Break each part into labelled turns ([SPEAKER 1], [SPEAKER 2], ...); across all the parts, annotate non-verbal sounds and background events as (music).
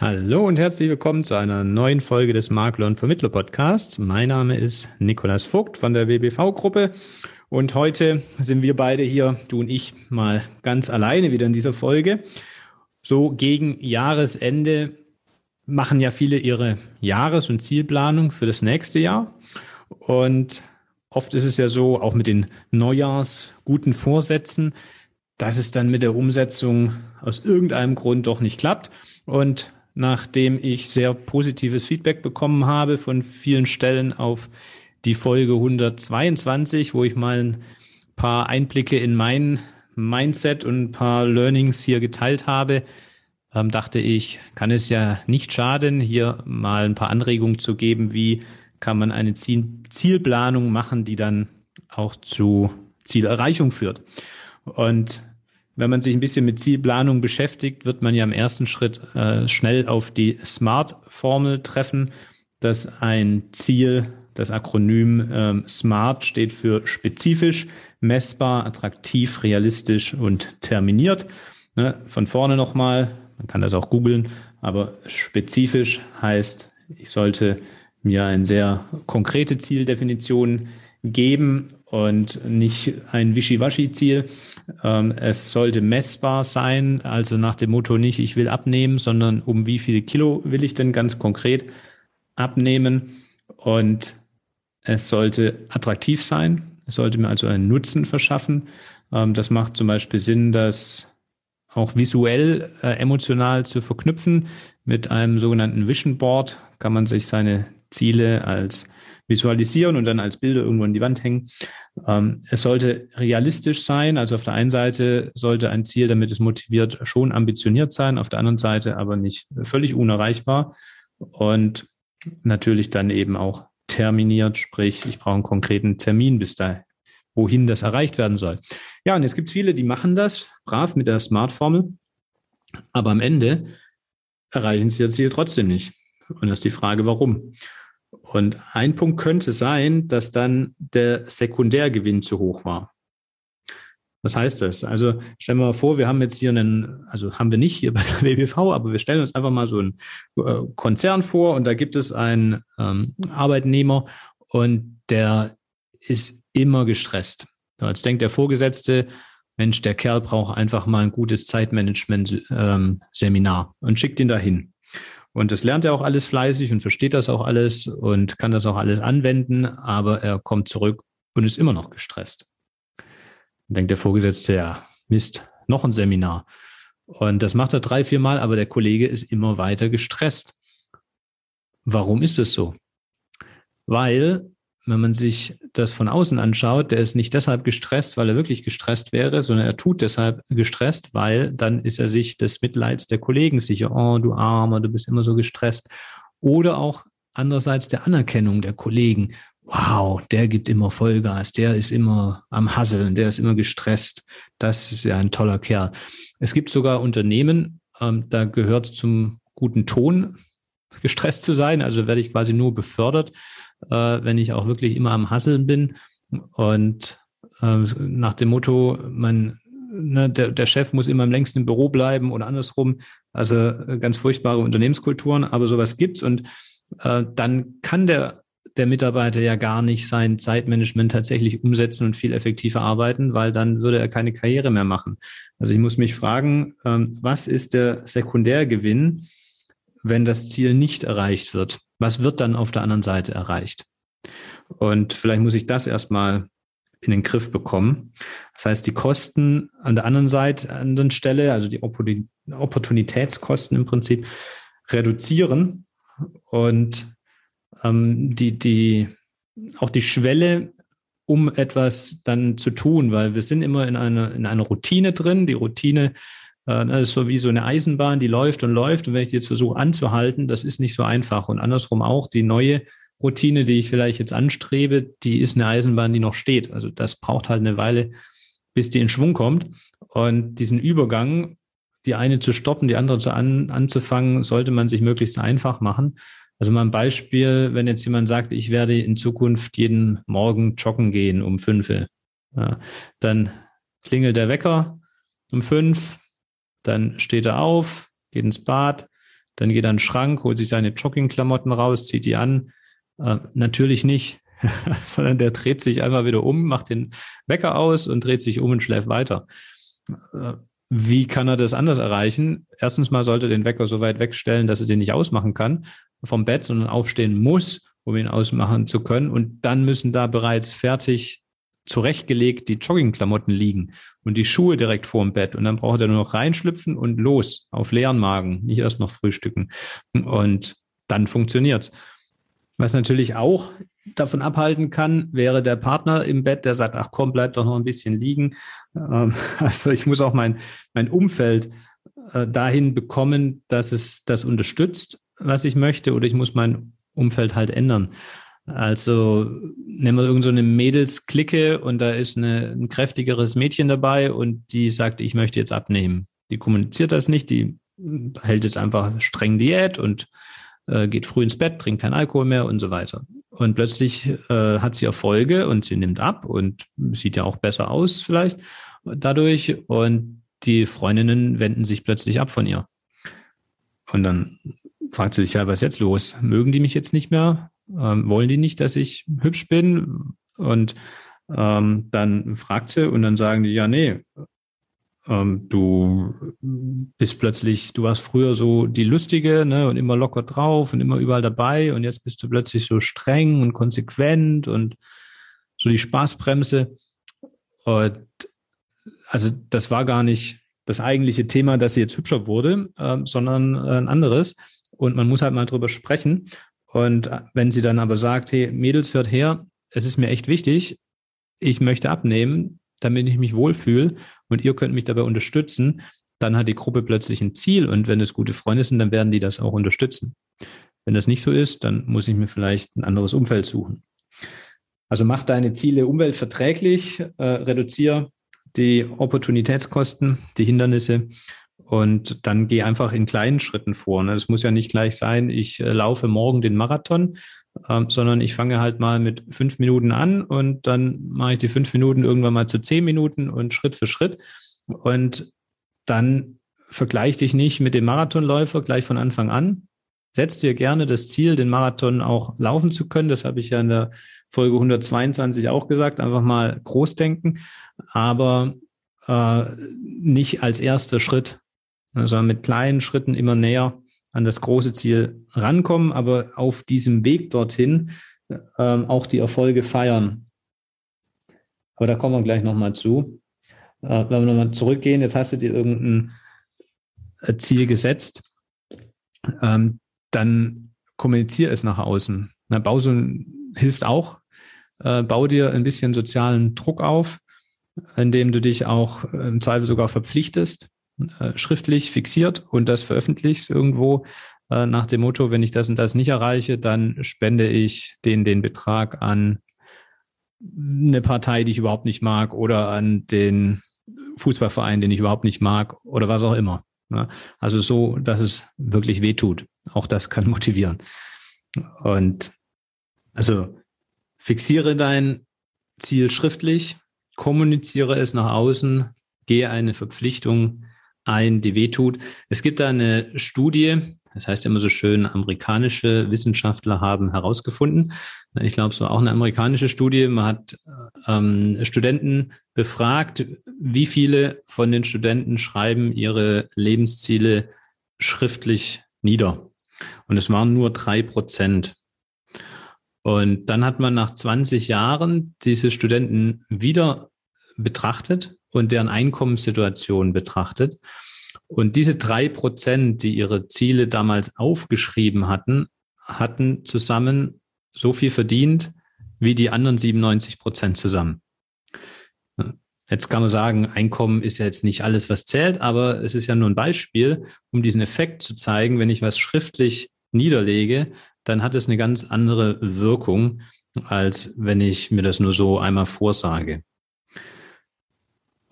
[SPEAKER 1] Hallo und herzlich willkommen zu einer neuen Folge des Makler und Vermittler Podcasts. Mein Name ist Nikolas Vogt von der WBV Gruppe und heute sind wir beide hier, du und ich, mal ganz alleine wieder in dieser Folge. So gegen Jahresende machen ja viele ihre Jahres- und Zielplanung für das nächste Jahr und oft ist es ja so, auch mit den Neujahrs guten Vorsätzen, dass es dann mit der Umsetzung aus irgendeinem Grund doch nicht klappt und nachdem ich sehr positives Feedback bekommen habe von vielen Stellen auf die Folge 122, wo ich mal ein paar Einblicke in mein Mindset und ein paar Learnings hier geteilt habe, ähm, dachte ich, kann es ja nicht schaden, hier mal ein paar Anregungen zu geben, wie kann man eine Zielplanung machen, die dann auch zu Zielerreichung führt. Und wenn man sich ein bisschen mit Zielplanung beschäftigt, wird man ja im ersten Schritt äh, schnell auf die SMART-Formel treffen, dass ein Ziel, das Akronym ähm, SMART steht für spezifisch, messbar, attraktiv, realistisch und terminiert. Ne, von vorne nochmal, man kann das auch googeln, aber spezifisch heißt, ich sollte mir eine sehr konkrete Zieldefinition geben und nicht ein Wischiwaschi-Ziel. Ähm, es sollte messbar sein, also nach dem Motto nicht, ich will abnehmen, sondern um wie viele Kilo will ich denn ganz konkret abnehmen. Und es sollte attraktiv sein. Es sollte mir also einen Nutzen verschaffen. Ähm, das macht zum Beispiel Sinn, das auch visuell, äh, emotional zu verknüpfen. Mit einem sogenannten Vision Board kann man sich seine Ziele als visualisieren und dann als Bilder irgendwo an die Wand hängen. Ähm, es sollte realistisch sein. Also auf der einen Seite sollte ein Ziel, damit es motiviert, schon ambitioniert sein, auf der anderen Seite aber nicht völlig unerreichbar. Und natürlich dann eben auch terminiert, sprich, ich brauche einen konkreten Termin bis da, wohin das erreicht werden soll. Ja, und es gibt viele, die machen das brav mit der Smart-Formel, aber am Ende erreichen sie ihr Ziel trotzdem nicht. Und das ist die Frage, warum. Und ein Punkt könnte sein, dass dann der Sekundärgewinn zu hoch war. Was heißt das? Also stellen wir mal vor, wir haben jetzt hier einen, also haben wir nicht hier bei der (laughs) WBV, aber wir stellen uns einfach mal so einen äh, Konzern vor und da gibt es einen ähm, Arbeitnehmer und der ist immer gestresst. Jetzt denkt der Vorgesetzte, Mensch, der Kerl braucht einfach mal ein gutes Zeitmanagement-Seminar ähm, und schickt ihn dahin. Und das lernt er auch alles fleißig und versteht das auch alles und kann das auch alles anwenden, aber er kommt zurück und ist immer noch gestresst. Dann denkt der Vorgesetzte, ja, Mist, noch ein Seminar. Und das macht er drei, vier Mal, aber der Kollege ist immer weiter gestresst. Warum ist es so? Weil wenn man sich das von außen anschaut, der ist nicht deshalb gestresst, weil er wirklich gestresst wäre, sondern er tut deshalb gestresst, weil dann ist er sich des Mitleids der Kollegen sicher, oh, du Armer, du bist immer so gestresst. Oder auch andererseits der Anerkennung der Kollegen. Wow, der gibt immer Vollgas, der ist immer am Hasseln, der ist immer gestresst. Das ist ja ein toller Kerl. Es gibt sogar Unternehmen, ähm, da gehört zum guten Ton, gestresst zu sein. Also werde ich quasi nur befördert äh, wenn ich auch wirklich immer am Hasseln bin und äh, nach dem Motto, man, ne, der, der Chef muss immer am längsten im Büro bleiben oder andersrum. Also äh, ganz furchtbare Unternehmenskulturen, aber sowas gibt's und äh, dann kann der der Mitarbeiter ja gar nicht sein Zeitmanagement tatsächlich umsetzen und viel effektiver arbeiten, weil dann würde er keine Karriere mehr machen. Also ich muss mich fragen, ähm, was ist der Sekundärgewinn, wenn das Ziel nicht erreicht wird? Was wird dann auf der anderen Seite erreicht? Und vielleicht muss ich das erstmal in den Griff bekommen. Das heißt, die Kosten an der anderen Seite, an der anderen Stelle, also die Opportunitätskosten im Prinzip reduzieren und ähm, die, die, auch die Schwelle, um etwas dann zu tun, weil wir sind immer in einer, in einer Routine drin. Die Routine das ist so wie so eine Eisenbahn, die läuft und läuft. Und wenn ich die jetzt versuche anzuhalten, das ist nicht so einfach. Und andersrum auch, die neue Routine, die ich vielleicht jetzt anstrebe, die ist eine Eisenbahn, die noch steht. Also das braucht halt eine Weile, bis die in Schwung kommt. Und diesen Übergang, die eine zu stoppen, die andere zu an, anzufangen, sollte man sich möglichst einfach machen. Also mal ein Beispiel, wenn jetzt jemand sagt, ich werde in Zukunft jeden Morgen joggen gehen um fünf, ja, dann klingelt der Wecker um fünf, dann steht er auf, geht ins Bad, dann geht er in den Schrank, holt sich seine Joggingklamotten raus, zieht die an. Äh, natürlich nicht, (laughs) sondern der dreht sich einmal wieder um, macht den Wecker aus und dreht sich um und schläft weiter. Äh, wie kann er das anders erreichen? Erstens mal sollte er den Wecker so weit wegstellen, dass er den nicht ausmachen kann vom Bett, sondern aufstehen muss, um ihn ausmachen zu können. Und dann müssen da bereits fertig zurechtgelegt die Joggingklamotten liegen und die Schuhe direkt vor dem Bett. Und dann braucht er nur noch reinschlüpfen und los auf leeren Magen, nicht erst noch frühstücken. Und dann funktioniert's. Was natürlich auch davon abhalten kann, wäre der Partner im Bett, der sagt, ach komm, bleib doch noch ein bisschen liegen. Ähm, (laughs) also ich muss auch mein, mein Umfeld äh, dahin bekommen, dass es das unterstützt, was ich möchte, oder ich muss mein Umfeld halt ändern. Also nehmen wir irgendeine so Mädelsklicke und da ist eine, ein kräftigeres Mädchen dabei und die sagt, ich möchte jetzt abnehmen. Die kommuniziert das nicht, die hält jetzt einfach streng Diät und äh, geht früh ins Bett, trinkt kein Alkohol mehr und so weiter. Und plötzlich äh, hat sie Erfolge und sie nimmt ab und sieht ja auch besser aus vielleicht dadurch und die Freundinnen wenden sich plötzlich ab von ihr. Und dann fragt sie sich ja, was ist jetzt los? Mögen die mich jetzt nicht mehr? Ähm, wollen die nicht, dass ich hübsch bin? Und ähm, dann fragt sie und dann sagen die, ja, nee, ähm, du bist plötzlich, du warst früher so die Lustige ne, und immer locker drauf und immer überall dabei und jetzt bist du plötzlich so streng und konsequent und so die Spaßbremse. Und also das war gar nicht das eigentliche Thema, dass sie jetzt hübscher wurde, äh, sondern ein anderes. Und man muss halt mal drüber sprechen. Und wenn sie dann aber sagt, hey, Mädels, hört her, es ist mir echt wichtig, ich möchte abnehmen, damit ich mich wohlfühle und ihr könnt mich dabei unterstützen, dann hat die Gruppe plötzlich ein Ziel und wenn es gute Freunde sind, dann werden die das auch unterstützen. Wenn das nicht so ist, dann muss ich mir vielleicht ein anderes Umfeld suchen. Also mach deine Ziele umweltverträglich, äh, reduziere die Opportunitätskosten, die Hindernisse und dann geh einfach in kleinen Schritten vor. Ne? Das muss ja nicht gleich sein, ich äh, laufe morgen den Marathon, ähm, sondern ich fange halt mal mit fünf Minuten an und dann mache ich die fünf Minuten irgendwann mal zu zehn Minuten und Schritt für Schritt. Und dann vergleich dich nicht mit dem Marathonläufer gleich von Anfang an. Setz dir gerne das Ziel, den Marathon auch laufen zu können. Das habe ich ja in der Folge 122 auch gesagt. Einfach mal groß denken, aber äh, nicht als erster Schritt, also mit kleinen Schritten immer näher an das große Ziel rankommen, aber auf diesem Weg dorthin ähm, auch die Erfolge feiern. Aber da kommen wir gleich nochmal zu. Äh, wenn wir nochmal zurückgehen, jetzt hast du dir irgendein äh, Ziel gesetzt, ähm, dann kommuniziere es nach außen. Na, Bausun hilft auch. Äh, bau dir ein bisschen sozialen Druck auf, indem du dich auch im Zweifel sogar verpflichtest, äh, schriftlich fixiert und das veröffentlichst irgendwo äh, nach dem Motto, wenn ich das und das nicht erreiche, dann spende ich den den Betrag an eine Partei, die ich überhaupt nicht mag oder an den Fußballverein, den ich überhaupt nicht mag oder was auch immer. Ne? Also so, dass es wirklich weh tut. Auch das kann motivieren. Und also fixiere dein Ziel schriftlich, kommuniziere es nach außen, gehe eine Verpflichtung ein, die wehtut. Es gibt da eine Studie, das heißt immer so schön, amerikanische Wissenschaftler haben herausgefunden. Ich glaube, es war auch eine amerikanische Studie. Man hat ähm, Studenten befragt, wie viele von den Studenten schreiben ihre Lebensziele schriftlich nieder. Und es waren nur drei Prozent. Und dann hat man nach 20 Jahren diese Studenten wieder betrachtet und deren Einkommenssituation betrachtet. Und diese drei Prozent, die ihre Ziele damals aufgeschrieben hatten, hatten zusammen so viel verdient wie die anderen 97 Prozent zusammen. Jetzt kann man sagen, Einkommen ist ja jetzt nicht alles, was zählt, aber es ist ja nur ein Beispiel, um diesen Effekt zu zeigen. Wenn ich was schriftlich niederlege, dann hat es eine ganz andere Wirkung, als wenn ich mir das nur so einmal vorsage.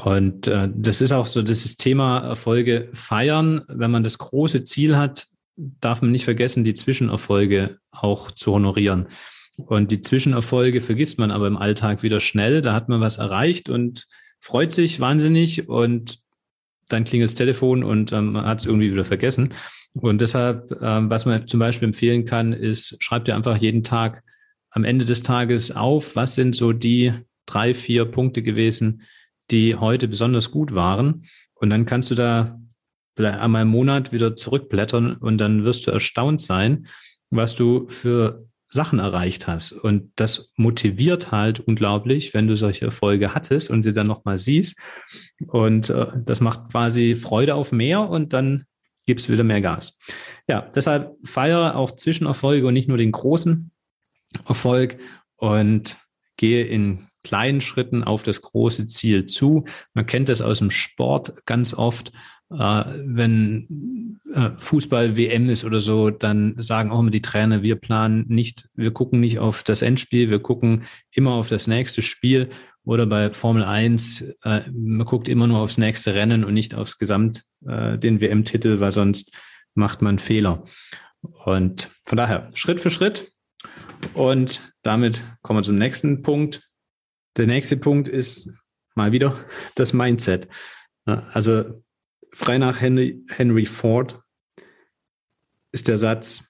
[SPEAKER 1] Und äh, das ist auch so dieses Thema Erfolge feiern. Wenn man das große Ziel hat, darf man nicht vergessen, die Zwischenerfolge auch zu honorieren. Und die Zwischenerfolge vergisst man aber im Alltag wieder schnell. Da hat man was erreicht und freut sich wahnsinnig und dann klingelt das Telefon und ähm, man hat es irgendwie wieder vergessen. Und deshalb, ähm, was man zum Beispiel empfehlen kann, ist, schreib dir einfach jeden Tag am Ende des Tages auf, was sind so die drei, vier Punkte gewesen, die heute besonders gut waren. Und dann kannst du da vielleicht einmal im Monat wieder zurückblättern und dann wirst du erstaunt sein, was du für Sachen erreicht hast. Und das motiviert halt unglaublich, wenn du solche Erfolge hattest und sie dann nochmal siehst. Und äh, das macht quasi Freude auf mehr und dann gibst wieder mehr Gas. Ja, deshalb feiere auch Zwischenerfolge und nicht nur den großen Erfolg und gehe in kleinen Schritten auf das große Ziel zu. Man kennt das aus dem Sport ganz oft. Äh, wenn äh, Fußball-WM ist oder so, dann sagen auch immer die Trainer, wir planen nicht, wir gucken nicht auf das Endspiel, wir gucken immer auf das nächste Spiel. Oder bei Formel 1, äh, man guckt immer nur aufs nächste Rennen und nicht aufs Gesamt, den WM-Titel, weil sonst macht man Fehler. Und von daher, Schritt für Schritt. Und damit kommen wir zum nächsten Punkt. Der nächste Punkt ist mal wieder das Mindset. Also frei nach Henry, Henry Ford ist der Satz,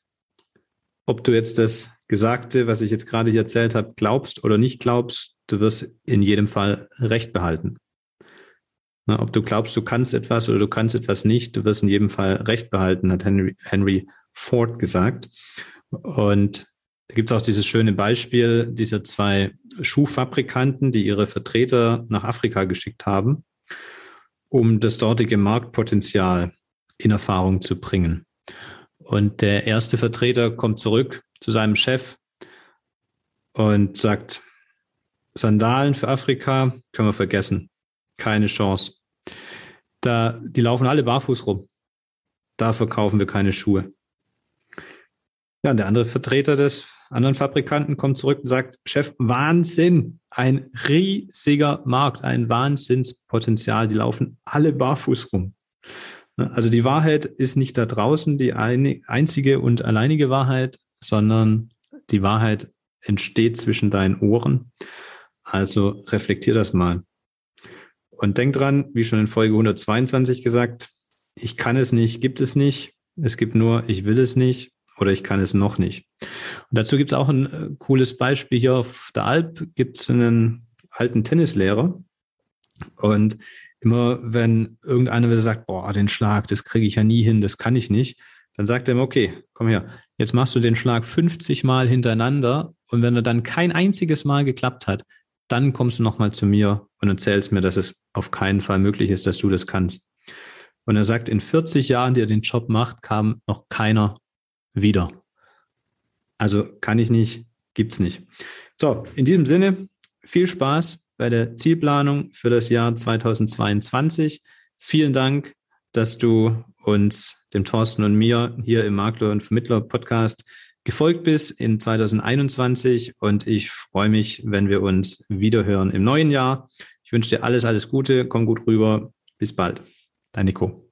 [SPEAKER 1] ob du jetzt das Gesagte, was ich jetzt gerade hier erzählt habe, glaubst oder nicht glaubst, du wirst in jedem Fall Recht behalten. Na, ob du glaubst, du kannst etwas oder du kannst etwas nicht, du wirst in jedem Fall Recht behalten, hat Henry, Henry Ford gesagt. Und da gibt es auch dieses schöne Beispiel dieser zwei Schuhfabrikanten, die ihre Vertreter nach Afrika geschickt haben um das dortige Marktpotenzial in Erfahrung zu bringen. Und der erste Vertreter kommt zurück zu seinem Chef und sagt, Sandalen für Afrika können wir vergessen. Keine Chance. Da, die laufen alle barfuß rum. Da verkaufen wir keine Schuhe. Ja, und der andere Vertreter des anderen Fabrikanten kommt zurück und sagt, Chef, Wahnsinn, ein riesiger Markt, ein Wahnsinnspotenzial, die laufen alle barfuß rum. Also die Wahrheit ist nicht da draußen die einzige und alleinige Wahrheit, sondern die Wahrheit entsteht zwischen deinen Ohren. Also reflektier das mal. Und denk dran, wie schon in Folge 122 gesagt, ich kann es nicht, gibt es nicht. Es gibt nur, ich will es nicht oder ich kann es noch nicht. Und dazu gibt es auch ein äh, cooles Beispiel hier auf der Alp, gibt es einen alten Tennislehrer und immer wenn irgendeiner wieder sagt, boah, den Schlag, das kriege ich ja nie hin, das kann ich nicht, dann sagt er ihm, okay, komm her, jetzt machst du den Schlag 50 Mal hintereinander und wenn er dann kein einziges Mal geklappt hat, dann kommst du nochmal zu mir und erzählst mir, dass es auf keinen Fall möglich ist, dass du das kannst. Und er sagt, in 40 Jahren, die er den Job macht, kam noch keiner wieder. Also kann ich nicht, gibt's nicht. So, in diesem Sinne, viel Spaß bei der Zielplanung für das Jahr 2022. Vielen Dank, dass du uns, dem Thorsten und mir, hier im Makler und Vermittler Podcast gefolgt bist in 2021 und ich freue mich, wenn wir uns wiederhören im neuen Jahr. Ich wünsche dir alles, alles Gute, komm gut rüber. Bis bald. Dein Nico.